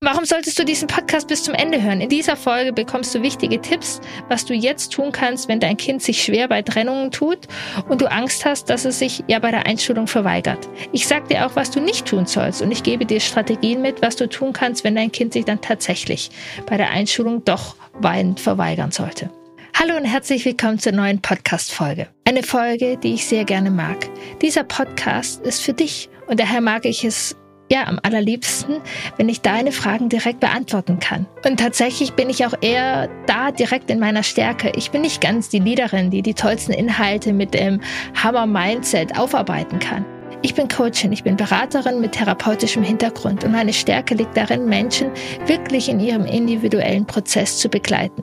Warum solltest du diesen Podcast bis zum Ende hören? In dieser Folge bekommst du wichtige Tipps, was du jetzt tun kannst, wenn dein Kind sich schwer bei Trennungen tut und du Angst hast, dass es sich ja bei der Einschulung verweigert. Ich sag dir auch, was du nicht tun sollst und ich gebe dir Strategien mit, was du tun kannst, wenn dein Kind sich dann tatsächlich bei der Einschulung doch weinend verweigern sollte. Hallo und herzlich willkommen zur neuen Podcast-Folge. Eine Folge, die ich sehr gerne mag. Dieser Podcast ist für dich und daher mag ich es ja, am allerliebsten, wenn ich deine Fragen direkt beantworten kann. Und tatsächlich bin ich auch eher da direkt in meiner Stärke. Ich bin nicht ganz die Leaderin, die die tollsten Inhalte mit dem Hammer-Mindset aufarbeiten kann. Ich bin Coachin, ich bin Beraterin mit therapeutischem Hintergrund und meine Stärke liegt darin, Menschen wirklich in ihrem individuellen Prozess zu begleiten.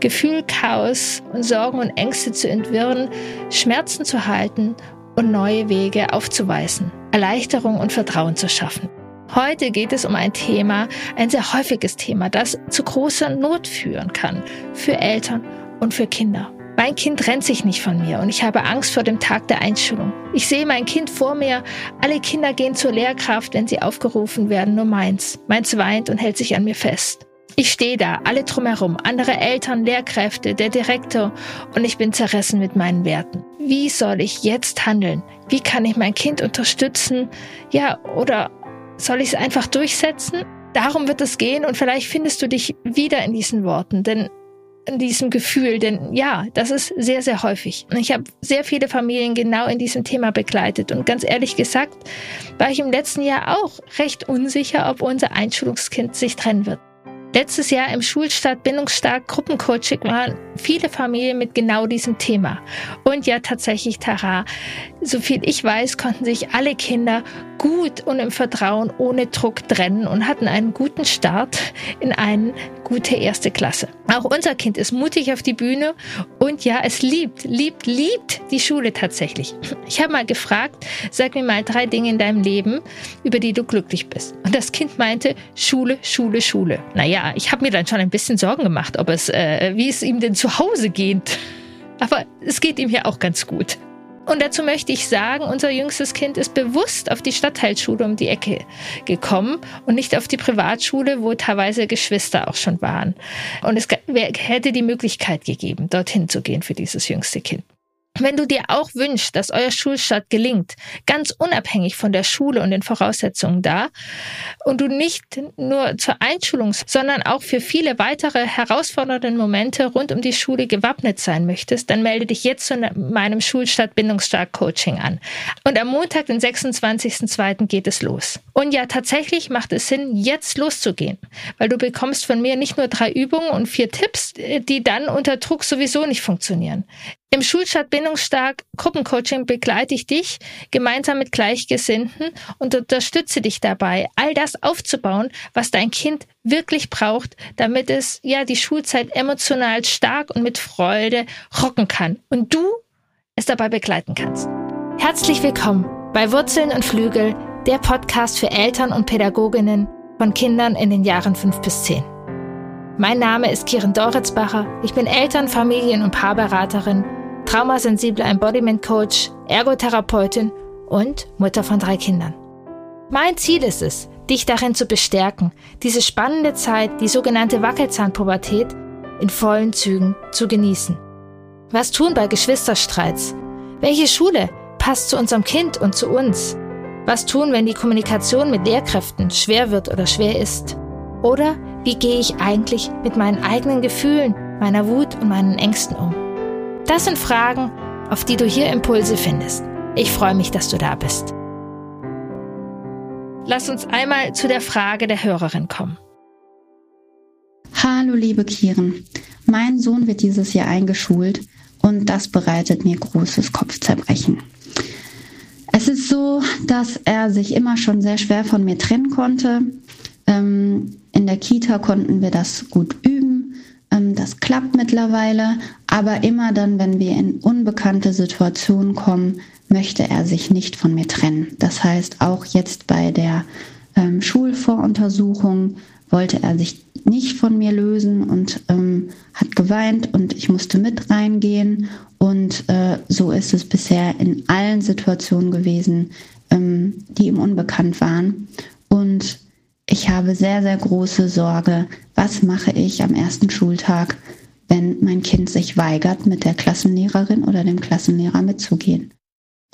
Gefühl, Chaos und Sorgen und Ängste zu entwirren, Schmerzen zu halten und neue Wege aufzuweisen. Erleichterung und Vertrauen zu schaffen. Heute geht es um ein Thema, ein sehr häufiges Thema, das zu großer Not führen kann für Eltern und für Kinder. Mein Kind rennt sich nicht von mir und ich habe Angst vor dem Tag der Einschulung. Ich sehe mein Kind vor mir. Alle Kinder gehen zur Lehrkraft, wenn sie aufgerufen werden, nur meins. Meins weint und hält sich an mir fest. Ich stehe da, alle drumherum, andere Eltern, Lehrkräfte, der Direktor und ich bin zerrissen mit meinen Werten. Wie soll ich jetzt handeln? Wie kann ich mein Kind unterstützen? Ja, oder soll ich es einfach durchsetzen? Darum wird es gehen und vielleicht findest du dich wieder in diesen Worten, denn in diesem Gefühl, denn ja, das ist sehr, sehr häufig. Ich habe sehr viele Familien genau in diesem Thema begleitet und ganz ehrlich gesagt, war ich im letzten Jahr auch recht unsicher, ob unser Einschulungskind sich trennen wird. Letztes Jahr im Schulstart Bindungsstark Gruppencoaching waren viele Familien mit genau diesem Thema. Und ja, tatsächlich, Tara, so viel ich weiß, konnten sich alle Kinder gut und im Vertrauen ohne Druck trennen und hatten einen guten Start in eine gute erste Klasse. Auch unser Kind ist mutig auf die Bühne und ja, es liebt, liebt, liebt die Schule tatsächlich. Ich habe mal gefragt, sag mir mal drei Dinge in deinem Leben, über die du glücklich bist. Und das Kind meinte, Schule, Schule, Schule. Naja, ich habe mir dann schon ein bisschen Sorgen gemacht, ob es, äh, wie es ihm denn zu Hause geht. Aber es geht ihm ja auch ganz gut. Und dazu möchte ich sagen, unser jüngstes Kind ist bewusst auf die Stadtteilschule um die Ecke gekommen und nicht auf die Privatschule, wo teilweise Geschwister auch schon waren. Und es hätte die Möglichkeit gegeben, dorthin zu gehen für dieses jüngste Kind. Wenn du dir auch wünschst, dass euer Schulstart gelingt, ganz unabhängig von der Schule und den Voraussetzungen da, und du nicht nur zur Einschulung, sondern auch für viele weitere herausfordernde Momente rund um die Schule gewappnet sein möchtest, dann melde dich jetzt zu meinem Schulstart Bindungsstark Coaching an. Und am Montag, den 26.02. geht es los. Und ja, tatsächlich macht es Sinn, jetzt loszugehen, weil du bekommst von mir nicht nur drei Übungen und vier Tipps, die dann unter Druck sowieso nicht funktionieren. Im Schulstart Bindungsstark Gruppencoaching begleite ich dich gemeinsam mit Gleichgesinnten und unterstütze dich dabei, all das aufzubauen, was dein Kind wirklich braucht, damit es ja die Schulzeit emotional stark und mit Freude rocken kann und du es dabei begleiten kannst. Herzlich willkommen bei Wurzeln und Flügel, der Podcast für Eltern und Pädagoginnen von Kindern in den Jahren fünf bis zehn. Mein Name ist Kiren Doritzbacher. Ich bin Eltern-, Familien- und Paarberaterin traumasensible Embodiment Coach, Ergotherapeutin und Mutter von drei Kindern. Mein Ziel ist es, dich darin zu bestärken, diese spannende Zeit, die sogenannte Wackelzahnpubertät, in vollen Zügen zu genießen. Was tun bei Geschwisterstreits? Welche Schule passt zu unserem Kind und zu uns? Was tun, wenn die Kommunikation mit Lehrkräften schwer wird oder schwer ist? Oder wie gehe ich eigentlich mit meinen eigenen Gefühlen, meiner Wut und meinen Ängsten um? Das sind Fragen, auf die du hier Impulse findest. Ich freue mich, dass du da bist. Lass uns einmal zu der Frage der Hörerin kommen. Hallo liebe Kieren, mein Sohn wird dieses Jahr eingeschult und das bereitet mir großes Kopfzerbrechen. Es ist so, dass er sich immer schon sehr schwer von mir trennen konnte. Ähm, in der Kita konnten wir das gut üben das klappt mittlerweile, aber immer dann, wenn wir in unbekannte Situationen kommen, möchte er sich nicht von mir trennen. Das heißt, auch jetzt bei der ähm, Schulvoruntersuchung wollte er sich nicht von mir lösen und ähm, hat geweint und ich musste mit reingehen. Und äh, so ist es bisher in allen Situationen gewesen, ähm, die ihm unbekannt waren. Und ich habe sehr, sehr große Sorge, was mache ich am ersten Schultag, wenn mein Kind sich weigert, mit der Klassenlehrerin oder dem Klassenlehrer mitzugehen.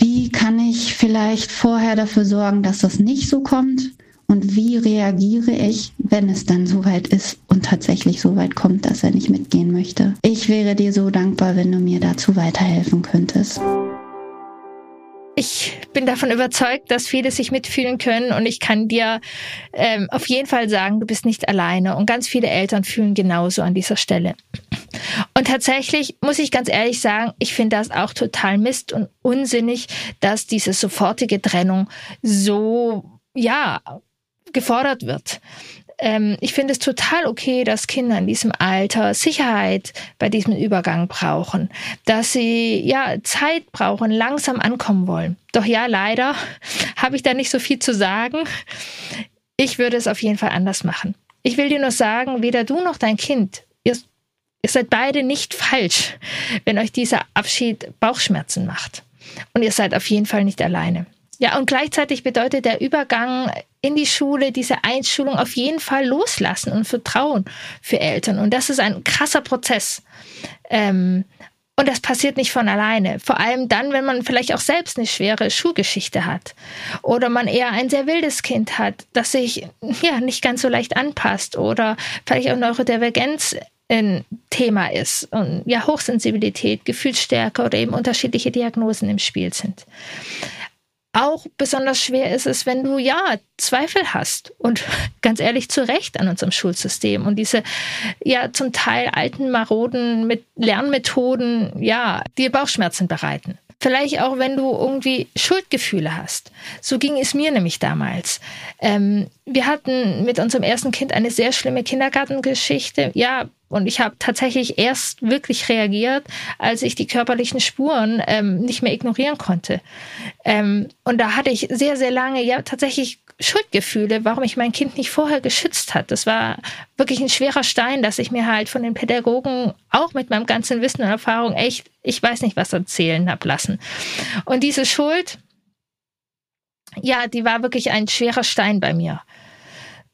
Wie kann ich vielleicht vorher dafür sorgen, dass das nicht so kommt? Und wie reagiere ich, wenn es dann soweit ist und tatsächlich so weit kommt, dass er nicht mitgehen möchte? Ich wäre dir so dankbar, wenn du mir dazu weiterhelfen könntest. Ich bin davon überzeugt, dass viele sich mitfühlen können und ich kann dir ähm, auf jeden Fall sagen, du bist nicht alleine und ganz viele Eltern fühlen genauso an dieser Stelle. Und tatsächlich muss ich ganz ehrlich sagen, ich finde das auch total Mist und unsinnig, dass diese sofortige Trennung so, ja, gefordert wird. Ähm, ich finde es total okay, dass Kinder in diesem Alter Sicherheit bei diesem Übergang brauchen, dass sie ja Zeit brauchen, langsam ankommen wollen. Doch ja, leider habe ich da nicht so viel zu sagen. Ich würde es auf jeden Fall anders machen. Ich will dir nur sagen, weder du noch dein Kind, ihr, ihr seid beide nicht falsch, wenn euch dieser Abschied Bauchschmerzen macht. Und ihr seid auf jeden Fall nicht alleine. Ja, und gleichzeitig bedeutet der Übergang in die Schule, diese Einschulung auf jeden Fall loslassen und Vertrauen für Eltern. Und das ist ein krasser Prozess. Ähm, und das passiert nicht von alleine. Vor allem dann, wenn man vielleicht auch selbst eine schwere Schulgeschichte hat. Oder man eher ein sehr wildes Kind hat, das sich ja nicht ganz so leicht anpasst. Oder vielleicht auch Neurodivergenz ein Thema ist. Und ja, Hochsensibilität, Gefühlsstärke oder eben unterschiedliche Diagnosen im Spiel sind. Auch besonders schwer ist es, wenn du ja Zweifel hast und ganz ehrlich zu Recht an unserem Schulsystem und diese ja zum Teil alten maroden mit Lernmethoden ja dir Bauchschmerzen bereiten. Vielleicht auch, wenn du irgendwie Schuldgefühle hast. So ging es mir nämlich damals. Ähm, wir hatten mit unserem ersten Kind eine sehr schlimme Kindergartengeschichte. Ja, und ich habe tatsächlich erst wirklich reagiert, als ich die körperlichen Spuren ähm, nicht mehr ignorieren konnte. Ähm, und da hatte ich sehr, sehr lange ja tatsächlich Schuldgefühle, warum ich mein Kind nicht vorher geschützt hat. Das war wirklich ein schwerer Stein, dass ich mir halt von den Pädagogen auch mit meinem ganzen Wissen und Erfahrung echt, ich weiß nicht, was erzählen hab lassen. Und diese Schuld, ja, die war wirklich ein schwerer Stein bei mir.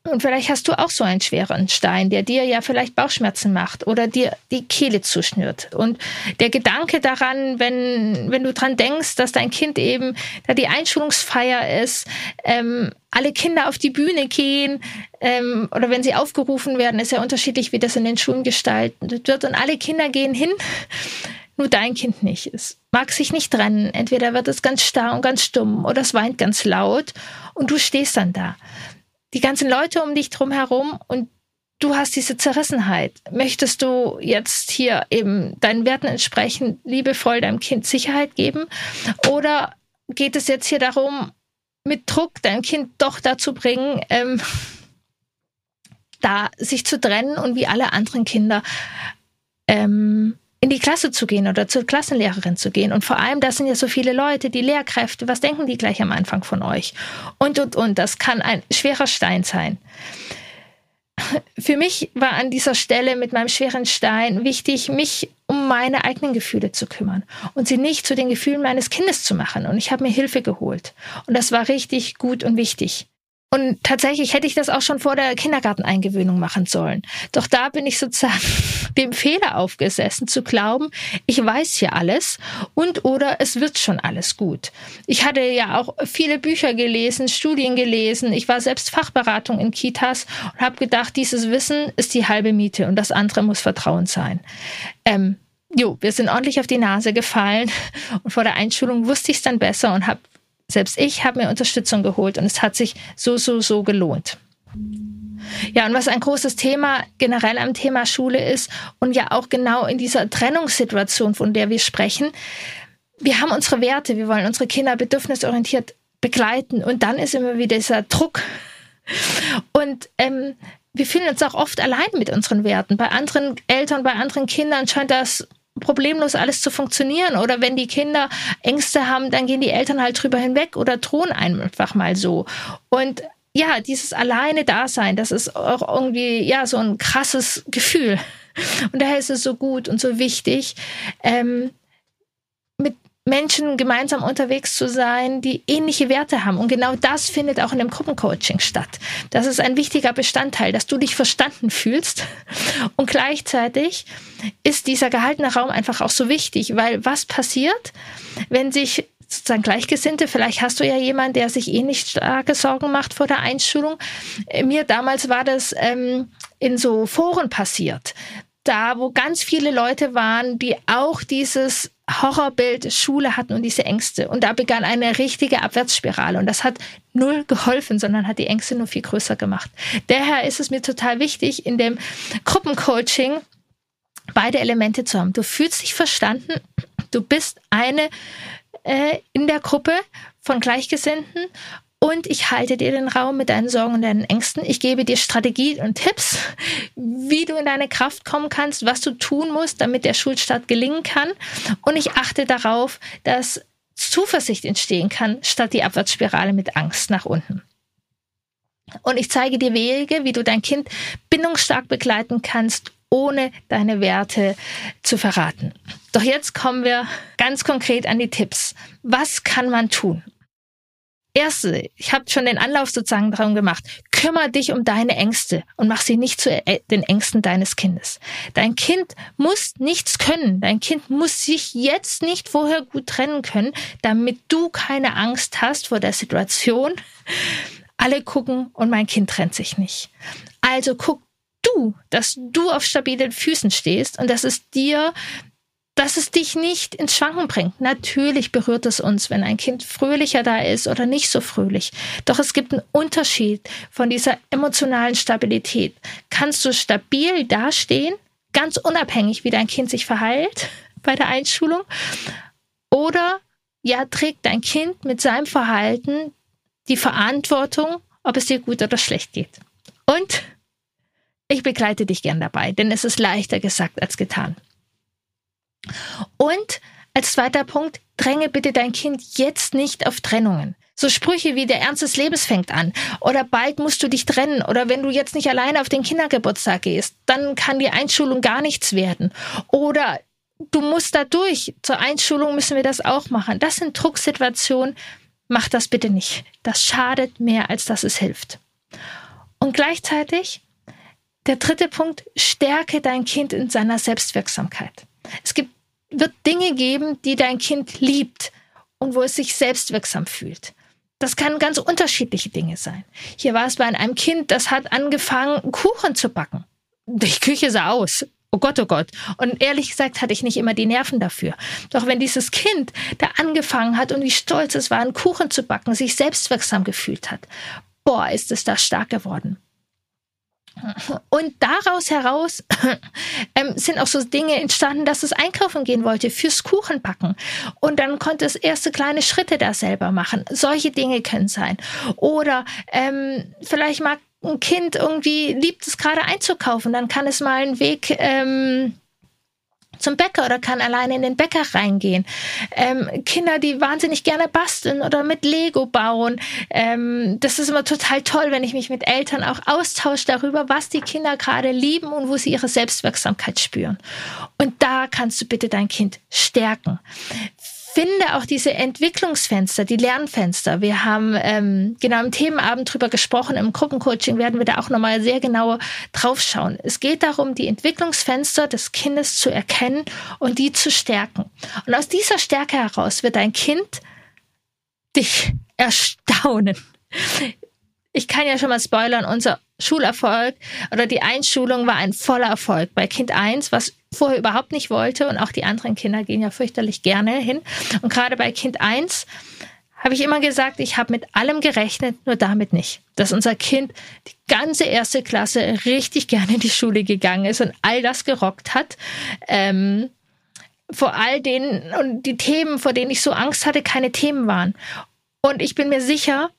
Und vielleicht hast du auch so einen schweren Stein, der dir ja vielleicht Bauchschmerzen macht oder dir die Kehle zuschnürt. Und der Gedanke daran, wenn, wenn du dran denkst, dass dein Kind eben, da die Einschulungsfeier ist, ähm, alle Kinder auf die Bühne gehen ähm, oder wenn sie aufgerufen werden, ist ja unterschiedlich, wie das in den Schulen gestaltet wird. Und alle Kinder gehen hin, nur dein Kind nicht. Es mag sich nicht trennen. Entweder wird es ganz starr und ganz stumm oder es weint ganz laut und du stehst dann da die ganzen Leute um dich drum herum und du hast diese Zerrissenheit. Möchtest du jetzt hier eben deinen Werten entsprechend liebevoll deinem Kind Sicherheit geben? Oder geht es jetzt hier darum, mit Druck dein Kind doch dazu bringen, ähm, da sich zu trennen und wie alle anderen Kinder ähm, in die Klasse zu gehen oder zur Klassenlehrerin zu gehen. Und vor allem, das sind ja so viele Leute, die Lehrkräfte, was denken die gleich am Anfang von euch? Und, und, und, das kann ein schwerer Stein sein. Für mich war an dieser Stelle mit meinem schweren Stein wichtig, mich um meine eigenen Gefühle zu kümmern und sie nicht zu den Gefühlen meines Kindes zu machen. Und ich habe mir Hilfe geholt. Und das war richtig gut und wichtig. Und tatsächlich hätte ich das auch schon vor der Kindergarteneingewöhnung machen sollen. Doch da bin ich sozusagen dem Fehler aufgesessen, zu glauben, ich weiß hier alles und oder es wird schon alles gut. Ich hatte ja auch viele Bücher gelesen, Studien gelesen. Ich war selbst Fachberatung in Kitas und habe gedacht, dieses Wissen ist die halbe Miete und das andere muss Vertrauen sein. Ähm, Jo, wir sind ordentlich auf die Nase gefallen und vor der Einschulung wusste ich es dann besser und habe selbst ich habe mir Unterstützung geholt und es hat sich so, so, so gelohnt. Ja, und was ein großes Thema generell am Thema Schule ist und ja auch genau in dieser Trennungssituation, von der wir sprechen, wir haben unsere Werte, wir wollen unsere Kinder bedürfnisorientiert begleiten und dann ist immer wieder dieser Druck. Und ähm, wir fühlen uns auch oft allein mit unseren Werten. Bei anderen Eltern, bei anderen Kindern scheint das problemlos alles zu funktionieren. Oder wenn die Kinder Ängste haben, dann gehen die Eltern halt drüber hinweg oder drohen einfach mal so. Und ja, dieses alleine Dasein, das ist auch irgendwie ja so ein krasses Gefühl. Und daher ist es so gut und so wichtig, ähm, Menschen gemeinsam unterwegs zu sein, die ähnliche Werte haben. Und genau das findet auch in dem Gruppencoaching statt. Das ist ein wichtiger Bestandteil, dass du dich verstanden fühlst. Und gleichzeitig ist dieser gehaltene Raum einfach auch so wichtig, weil was passiert, wenn sich sozusagen Gleichgesinnte, vielleicht hast du ja jemanden, der sich eh nicht starke Sorgen macht vor der Einschulung. Mir damals war das ähm, in so Foren passiert, da wo ganz viele Leute waren, die auch dieses Horrorbild Schule hatten und diese Ängste. Und da begann eine richtige Abwärtsspirale. Und das hat null geholfen, sondern hat die Ängste nur viel größer gemacht. Daher ist es mir total wichtig, in dem Gruppencoaching beide Elemente zu haben. Du fühlst dich verstanden, du bist eine äh, in der Gruppe von Gleichgesinnten und ich halte dir den Raum mit deinen Sorgen und deinen Ängsten. Ich gebe dir Strategien und Tipps, wie du in deine Kraft kommen kannst, was du tun musst, damit der Schulstart gelingen kann. Und ich achte darauf, dass Zuversicht entstehen kann, statt die Abwärtsspirale mit Angst nach unten. Und ich zeige dir Wege, wie du dein Kind bindungsstark begleiten kannst, ohne deine Werte zu verraten. Doch jetzt kommen wir ganz konkret an die Tipps. Was kann man tun? Erste, ich habe schon den Anlauf sozusagen darum gemacht, kümmere dich um deine Ängste und mach sie nicht zu den Ängsten deines Kindes. Dein Kind muss nichts können. Dein Kind muss sich jetzt nicht vorher gut trennen können, damit du keine Angst hast vor der Situation. Alle gucken und mein Kind trennt sich nicht. Also guck du, dass du auf stabilen Füßen stehst und dass es dir dass es dich nicht ins Schwanken bringt. Natürlich berührt es uns, wenn ein Kind fröhlicher da ist oder nicht so fröhlich. Doch es gibt einen Unterschied von dieser emotionalen Stabilität. Kannst du stabil dastehen, ganz unabhängig, wie dein Kind sich verhält bei der Einschulung? Oder ja, trägt dein Kind mit seinem Verhalten die Verantwortung, ob es dir gut oder schlecht geht? Und ich begleite dich gern dabei, denn es ist leichter gesagt als getan. Und als zweiter Punkt, dränge bitte dein Kind jetzt nicht auf Trennungen. So Sprüche wie der Ernst des Lebens fängt an oder bald musst du dich trennen oder wenn du jetzt nicht alleine auf den Kindergeburtstag gehst, dann kann die Einschulung gar nichts werden oder du musst da durch. Zur Einschulung müssen wir das auch machen. Das sind Drucksituationen. Mach das bitte nicht. Das schadet mehr, als dass es hilft. Und gleichzeitig, der dritte Punkt, stärke dein Kind in seiner Selbstwirksamkeit. Es gibt, wird Dinge geben, die dein Kind liebt und wo es sich selbstwirksam fühlt. Das kann ganz unterschiedliche Dinge sein. Hier war es bei einem Kind, das hat angefangen, Kuchen zu backen. Die Küche sah aus. Oh Gott, oh Gott. Und ehrlich gesagt hatte ich nicht immer die Nerven dafür. Doch wenn dieses Kind, da angefangen hat und wie stolz es war, einen Kuchen zu backen, sich selbstwirksam gefühlt hat, boah, ist es da stark geworden. Und daraus heraus ähm, sind auch so Dinge entstanden, dass es einkaufen gehen wollte fürs Kuchenbacken. Und dann konnte es erste kleine Schritte da selber machen. Solche Dinge können sein. Oder ähm, vielleicht mag ein Kind irgendwie liebt es gerade einzukaufen, dann kann es mal einen Weg ähm, zum Bäcker oder kann alleine in den Bäcker reingehen. Ähm, Kinder, die wahnsinnig gerne basteln oder mit Lego bauen. Ähm, das ist immer total toll, wenn ich mich mit Eltern auch austausche darüber, was die Kinder gerade lieben und wo sie ihre Selbstwirksamkeit spüren. Und da kannst du bitte dein Kind stärken finde auch diese Entwicklungsfenster, die Lernfenster. Wir haben ähm, genau im Themenabend drüber gesprochen. Im Gruppencoaching werden wir da auch nochmal sehr genau draufschauen. Es geht darum, die Entwicklungsfenster des Kindes zu erkennen und die zu stärken. Und aus dieser Stärke heraus wird dein Kind dich erstaunen. Ich kann ja schon mal spoilern, unser Schulerfolg oder die Einschulung war ein voller Erfolg bei Kind 1, was vorher überhaupt nicht wollte und auch die anderen Kinder gehen ja fürchterlich gerne hin. Und gerade bei Kind 1 habe ich immer gesagt, ich habe mit allem gerechnet, nur damit nicht. Dass unser Kind die ganze erste Klasse richtig gerne in die Schule gegangen ist und all das gerockt hat. Ähm, vor all den und die Themen, vor denen ich so Angst hatte, keine Themen waren. Und ich bin mir sicher,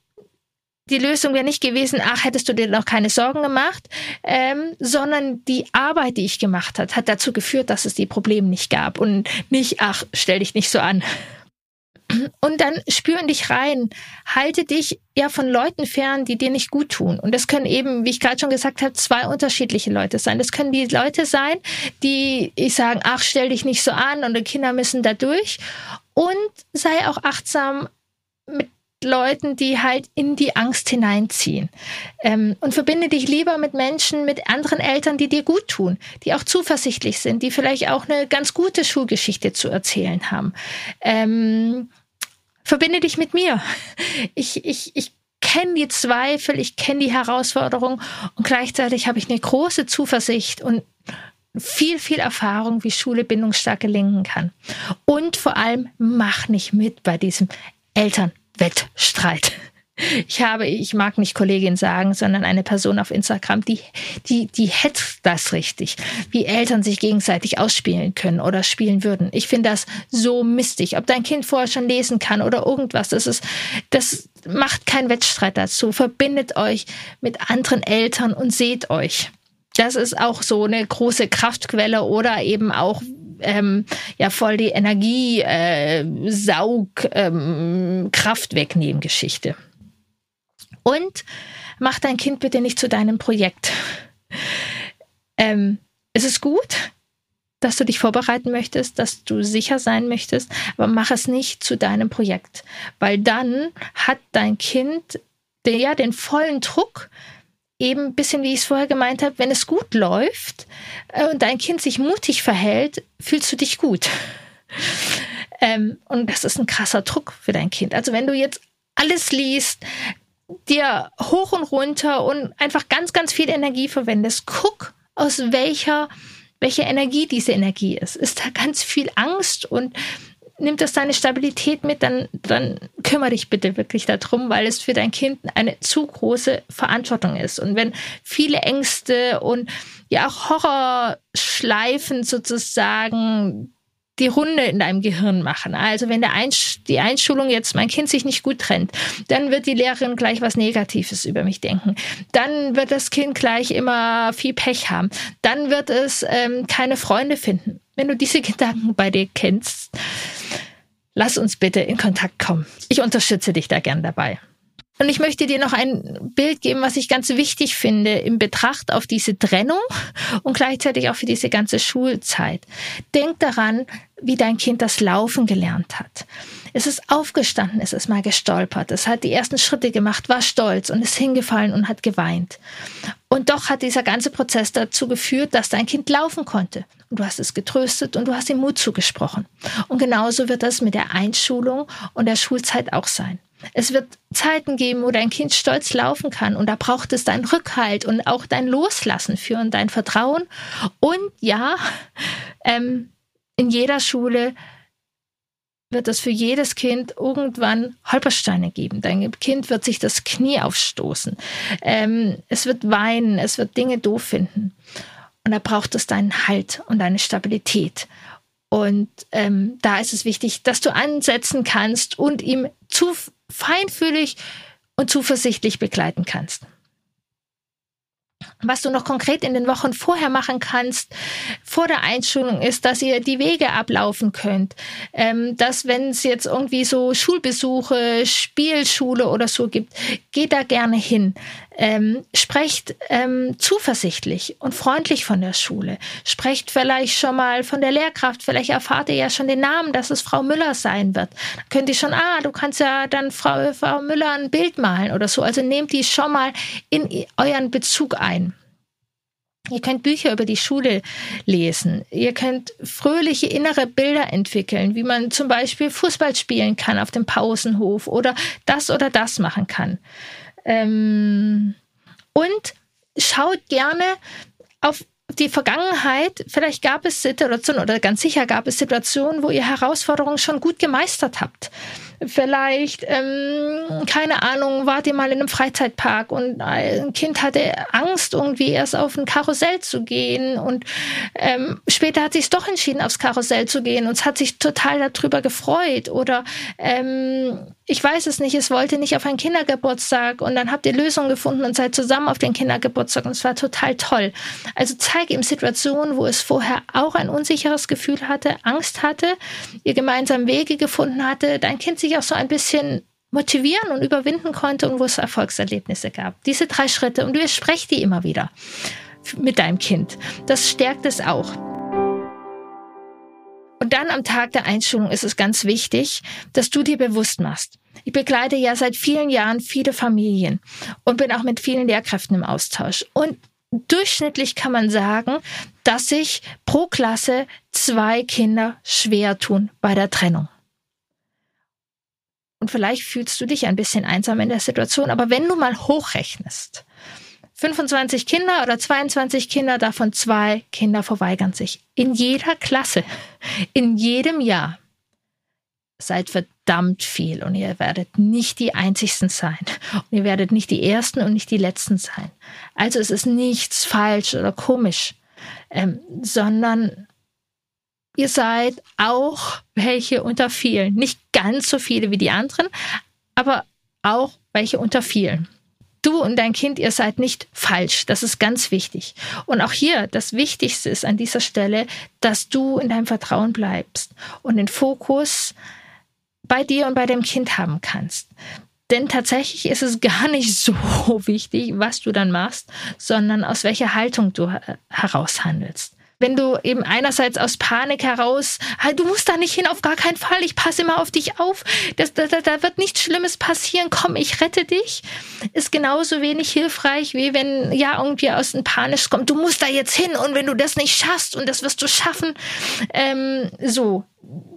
die Lösung wäre nicht gewesen, ach, hättest du dir noch keine Sorgen gemacht, ähm, sondern die Arbeit, die ich gemacht hat, hat dazu geführt, dass es die Probleme nicht gab und nicht, ach, stell dich nicht so an. Und dann spüren dich rein, halte dich ja von Leuten fern, die dir nicht gut tun. Und das können eben, wie ich gerade schon gesagt habe, zwei unterschiedliche Leute sein. Das können die Leute sein, die ich sagen, ach, stell dich nicht so an und die Kinder müssen da durch. Und sei auch achtsam mit Leuten, die halt in die Angst hineinziehen. Ähm, und verbinde dich lieber mit Menschen, mit anderen Eltern, die dir gut tun, die auch zuversichtlich sind, die vielleicht auch eine ganz gute Schulgeschichte zu erzählen haben. Ähm, verbinde dich mit mir. Ich, ich, ich kenne die Zweifel, ich kenne die Herausforderung und gleichzeitig habe ich eine große Zuversicht und viel, viel Erfahrung, wie Schule bindungsstark gelingen kann. Und vor allem, mach nicht mit bei diesem Elternwettstreit. Ich habe, ich mag nicht Kollegin sagen, sondern eine Person auf Instagram, die, die, die hetzt das richtig, wie Eltern sich gegenseitig ausspielen können oder spielen würden. Ich finde das so mistig. Ob dein Kind vorher schon lesen kann oder irgendwas, das ist, das macht keinen Wettstreit dazu. Verbindet euch mit anderen Eltern und seht euch. Das ist auch so eine große Kraftquelle oder eben auch ähm, ja voll die Energie äh, Saug ähm, Kraft wegnehmen Geschichte. Und mach dein Kind bitte nicht zu deinem Projekt. Ähm, es ist gut, dass du dich vorbereiten möchtest, dass du sicher sein möchtest, aber mach es nicht zu deinem Projekt, weil dann hat dein Kind den, ja den vollen Druck, eben ein bisschen, wie ich es vorher gemeint habe, wenn es gut läuft äh, und dein Kind sich mutig verhält, fühlst du dich gut. ähm, und das ist ein krasser Druck für dein Kind. Also wenn du jetzt alles liest, dir hoch und runter und einfach ganz, ganz viel Energie verwendest, guck, aus welcher, welche Energie diese Energie ist. Ist da ganz viel Angst und nimmt das deine Stabilität mit, dann, dann kümmere dich bitte wirklich darum, weil es für dein Kind eine zu große Verantwortung ist. Und wenn viele Ängste und ja auch Horrorschleifen sozusagen die Runde in deinem Gehirn machen. Also wenn der Einsch die Einschulung jetzt mein Kind sich nicht gut trennt, dann wird die Lehrerin gleich was Negatives über mich denken. Dann wird das Kind gleich immer viel Pech haben. Dann wird es ähm, keine Freunde finden. Wenn du diese Gedanken bei dir kennst, lass uns bitte in Kontakt kommen. Ich unterstütze dich da gern dabei. Und ich möchte dir noch ein Bild geben, was ich ganz wichtig finde im Betracht auf diese Trennung und gleichzeitig auch für diese ganze Schulzeit. Denk daran, wie dein Kind das Laufen gelernt hat. Es ist aufgestanden, es ist mal gestolpert, es hat die ersten Schritte gemacht, war stolz und ist hingefallen und hat geweint. Und doch hat dieser ganze Prozess dazu geführt, dass dein Kind laufen konnte. Und du hast es getröstet und du hast ihm Mut zugesprochen. Und genauso wird das mit der Einschulung und der Schulzeit auch sein. Es wird Zeiten geben, wo dein Kind stolz laufen kann und da braucht es deinen Rückhalt und auch dein Loslassen für und dein Vertrauen. Und ja, ähm, in jeder Schule wird es für jedes Kind irgendwann Holpersteine geben. Dein Kind wird sich das Knie aufstoßen. Ähm, es wird weinen, es wird Dinge doof finden. Und da braucht es deinen Halt und deine Stabilität. Und ähm, da ist es wichtig, dass du ansetzen kannst und ihm zu feinfühlig und zuversichtlich begleiten kannst. Was du noch konkret in den Wochen vorher machen kannst, vor der Einschulung, ist, dass ihr die Wege ablaufen könnt. Ähm, dass, wenn es jetzt irgendwie so Schulbesuche, Spielschule oder so gibt, geht da gerne hin. Ähm, sprecht ähm, zuversichtlich und freundlich von der Schule. Sprecht vielleicht schon mal von der Lehrkraft. Vielleicht erfahrt ihr ja schon den Namen, dass es Frau Müller sein wird. Dann könnt ihr schon, ah, du kannst ja dann Frau, Frau Müller ein Bild malen oder so. Also nehmt die schon mal in euren Bezug ein. Ihr könnt Bücher über die Schule lesen. Ihr könnt fröhliche innere Bilder entwickeln, wie man zum Beispiel Fußball spielen kann auf dem Pausenhof oder das oder das machen kann. Ähm, und schaut gerne auf die Vergangenheit. Vielleicht gab es Situationen oder ganz sicher gab es Situationen, wo ihr Herausforderungen schon gut gemeistert habt. Vielleicht, ähm, keine Ahnung, wart ihr mal in einem Freizeitpark und ein Kind hatte Angst, irgendwie erst auf ein Karussell zu gehen und ähm, später hat sich doch entschieden, aufs Karussell zu gehen und es hat sich total darüber gefreut oder ähm, ich weiß es nicht, es wollte nicht auf einen Kindergeburtstag und dann habt ihr Lösungen gefunden und seid zusammen auf den Kindergeburtstag und es war total toll. Also zeige ihm Situationen, wo es vorher auch ein unsicheres Gefühl hatte, Angst hatte, ihr gemeinsam Wege gefunden hatte, dein Kind sich auch so ein bisschen motivieren und überwinden konnte und wo es Erfolgserlebnisse gab. Diese drei Schritte und du sprecht die immer wieder mit deinem Kind. Das stärkt es auch. Und dann am Tag der Einschulung ist es ganz wichtig, dass du dir bewusst machst. Ich begleite ja seit vielen Jahren viele Familien und bin auch mit vielen Lehrkräften im Austausch. Und durchschnittlich kann man sagen, dass sich pro Klasse zwei Kinder schwer tun bei der Trennung. Und vielleicht fühlst du dich ein bisschen einsam in der Situation, aber wenn du mal hochrechnest, 25 Kinder oder 22 Kinder, davon zwei Kinder verweigern sich. In jeder Klasse, in jedem Jahr. Seid verdammt viel und ihr werdet nicht die Einzigsten sein. Und ihr werdet nicht die Ersten und nicht die Letzten sein. Also es ist nichts falsch oder komisch, ähm, sondern ihr seid auch welche unter vielen. Nicht ganz so viele wie die anderen, aber auch welche unter vielen. Du und dein Kind, ihr seid nicht falsch. Das ist ganz wichtig. Und auch hier, das Wichtigste ist an dieser Stelle, dass du in deinem Vertrauen bleibst und den Fokus bei dir und bei dem Kind haben kannst. Denn tatsächlich ist es gar nicht so wichtig, was du dann machst, sondern aus welcher Haltung du heraus handelst wenn du eben einerseits aus Panik heraus, du musst da nicht hin, auf gar keinen Fall, ich passe immer auf dich auf, das, da, da wird nichts Schlimmes passieren, komm, ich rette dich, ist genauso wenig hilfreich, wie wenn ja irgendwie aus dem Panisch kommt, du musst da jetzt hin und wenn du das nicht schaffst und das wirst du schaffen, ähm, so,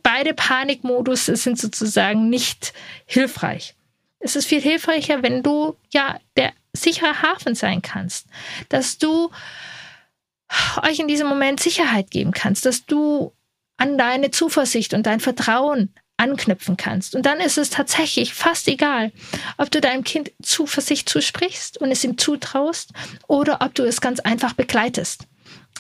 beide Panikmodus sind sozusagen nicht hilfreich. Es ist viel hilfreicher, wenn du ja der sichere Hafen sein kannst, dass du euch in diesem Moment Sicherheit geben kannst, dass du an deine Zuversicht und dein Vertrauen anknüpfen kannst. Und dann ist es tatsächlich fast egal, ob du deinem Kind Zuversicht zusprichst und es ihm zutraust oder ob du es ganz einfach begleitest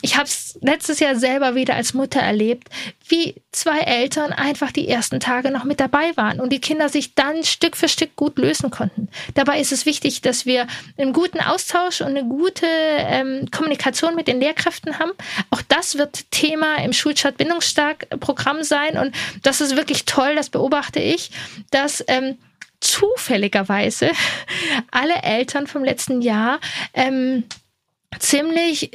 ich habe es letztes Jahr selber wieder als Mutter erlebt, wie zwei Eltern einfach die ersten Tage noch mit dabei waren und die Kinder sich dann Stück für Stück gut lösen konnten. Dabei ist es wichtig, dass wir einen guten Austausch und eine gute ähm, Kommunikation mit den Lehrkräften haben. Auch das wird Thema im Schulstadt Bindungsstark Programm sein und das ist wirklich toll, das beobachte ich, dass ähm, zufälligerweise alle Eltern vom letzten Jahr ähm, ziemlich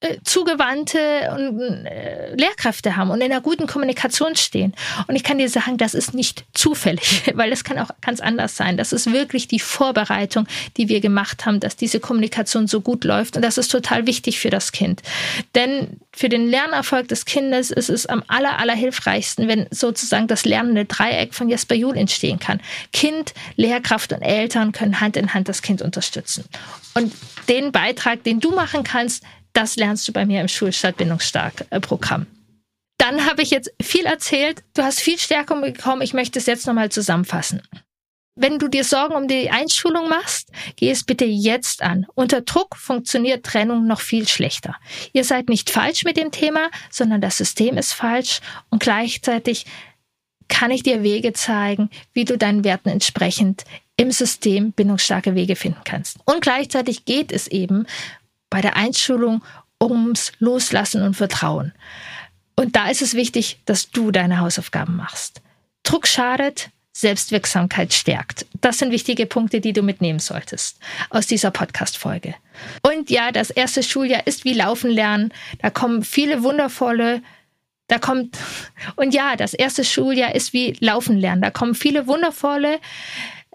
äh, zugewandte äh, Lehrkräfte haben und in einer guten Kommunikation stehen. Und ich kann dir sagen, das ist nicht zufällig, weil das kann auch ganz anders sein. Das ist wirklich die Vorbereitung, die wir gemacht haben, dass diese Kommunikation so gut läuft. Und das ist total wichtig für das Kind. Denn für den Lernerfolg des Kindes ist es am aller, aller hilfreichsten, wenn sozusagen das lernende Dreieck von Jesper Juhl entstehen kann. Kind, Lehrkraft und Eltern können Hand in Hand das Kind unterstützen. Und den Beitrag, den du machen kannst, das lernst du bei mir im Schulstadtbindungsstark-Programm. Dann habe ich jetzt viel erzählt. Du hast viel Stärkung bekommen. Ich möchte es jetzt nochmal zusammenfassen. Wenn du dir Sorgen um die Einschulung machst, geh es bitte jetzt an. Unter Druck funktioniert Trennung noch viel schlechter. Ihr seid nicht falsch mit dem Thema, sondern das System ist falsch und gleichzeitig kann ich dir Wege zeigen, wie du deinen Werten entsprechend im System bindungsstarke Wege finden kannst. Und gleichzeitig geht es eben bei der Einschulung ums Loslassen und Vertrauen. Und da ist es wichtig, dass du deine Hausaufgaben machst. Druck schadet, Selbstwirksamkeit stärkt. Das sind wichtige Punkte, die du mitnehmen solltest aus dieser Podcast-Folge. Und ja, das erste Schuljahr ist wie Laufen lernen. Da kommen viele wundervolle, da kommt, und ja, das erste Schuljahr ist wie Laufen lernen. Da kommen viele wundervolle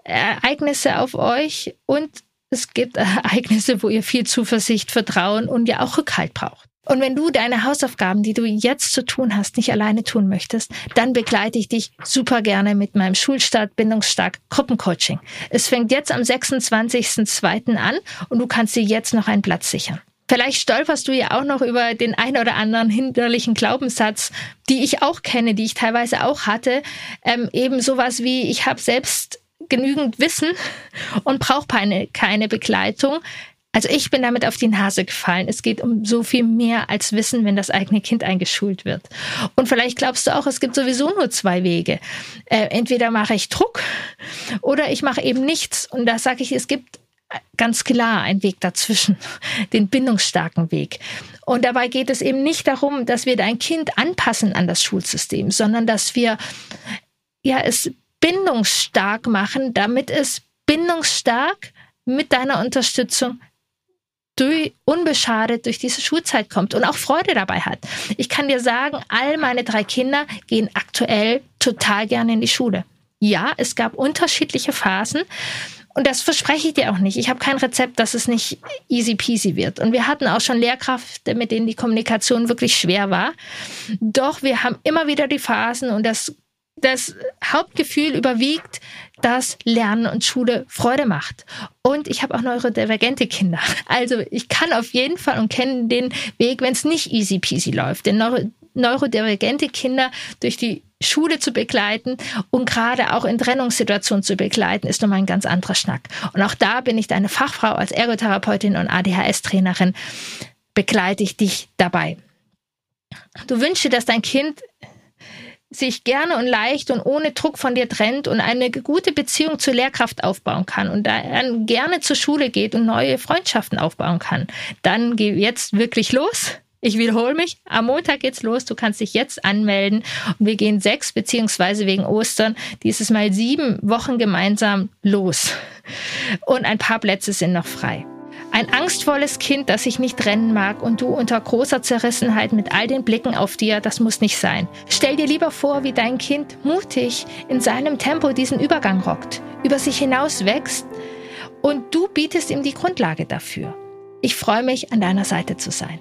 Ereignisse auf euch und es gibt Ereignisse, wo ihr viel Zuversicht, Vertrauen und ja auch Rückhalt braucht. Und wenn du deine Hausaufgaben, die du jetzt zu tun hast, nicht alleine tun möchtest, dann begleite ich dich super gerne mit meinem Schulstart Bindungsstark Gruppencoaching. Es fängt jetzt am 26.02. an und du kannst dir jetzt noch einen Platz sichern. Vielleicht stolperst du ja auch noch über den ein oder anderen hinderlichen Glaubenssatz, die ich auch kenne, die ich teilweise auch hatte. Ähm, eben sowas wie, ich habe selbst genügend Wissen und brauche keine, keine Begleitung. Also ich bin damit auf die Nase gefallen. Es geht um so viel mehr als Wissen, wenn das eigene Kind eingeschult wird. Und vielleicht glaubst du auch, es gibt sowieso nur zwei Wege. Äh, entweder mache ich Druck oder ich mache eben nichts. Und da sage ich, es gibt ganz klar einen Weg dazwischen, den bindungsstarken Weg. Und dabei geht es eben nicht darum, dass wir dein Kind anpassen an das Schulsystem, sondern dass wir ja es bindungsstark machen, damit es bindungsstark mit deiner Unterstützung unbeschadet durch diese Schulzeit kommt und auch Freude dabei hat. Ich kann dir sagen, all meine drei Kinder gehen aktuell total gerne in die Schule. Ja, es gab unterschiedliche Phasen. Und das verspreche ich dir auch nicht. Ich habe kein Rezept, dass es nicht easy peasy wird. Und wir hatten auch schon Lehrkräfte, mit denen die Kommunikation wirklich schwer war. Doch wir haben immer wieder die Phasen und das, das Hauptgefühl überwiegt, dass Lernen und Schule Freude macht. Und ich habe auch neurodivergente Kinder. Also ich kann auf jeden Fall und kenne den Weg, wenn es nicht easy peasy läuft. Denn Neuro neurodivergente Kinder durch die Schule zu begleiten und gerade auch in Trennungssituationen zu begleiten, ist nochmal ein ganz anderer Schnack. Und auch da bin ich deine Fachfrau als Ergotherapeutin und ADHS-Trainerin, begleite ich dich dabei. Du wünschst dir, dass dein Kind sich gerne und leicht und ohne Druck von dir trennt und eine gute Beziehung zur Lehrkraft aufbauen kann und dann gerne zur Schule geht und neue Freundschaften aufbauen kann, dann geh jetzt wirklich los ich wiederhole mich, am Montag geht's los. Du kannst dich jetzt anmelden und wir gehen sechs beziehungsweise wegen Ostern dieses Mal sieben Wochen gemeinsam los. Und ein paar Plätze sind noch frei. Ein angstvolles Kind, das sich nicht trennen mag und du unter großer Zerrissenheit mit all den Blicken auf dir, das muss nicht sein. Stell dir lieber vor, wie dein Kind mutig in seinem Tempo diesen Übergang rockt, über sich hinaus wächst und du bietest ihm die Grundlage dafür. Ich freue mich, an deiner Seite zu sein.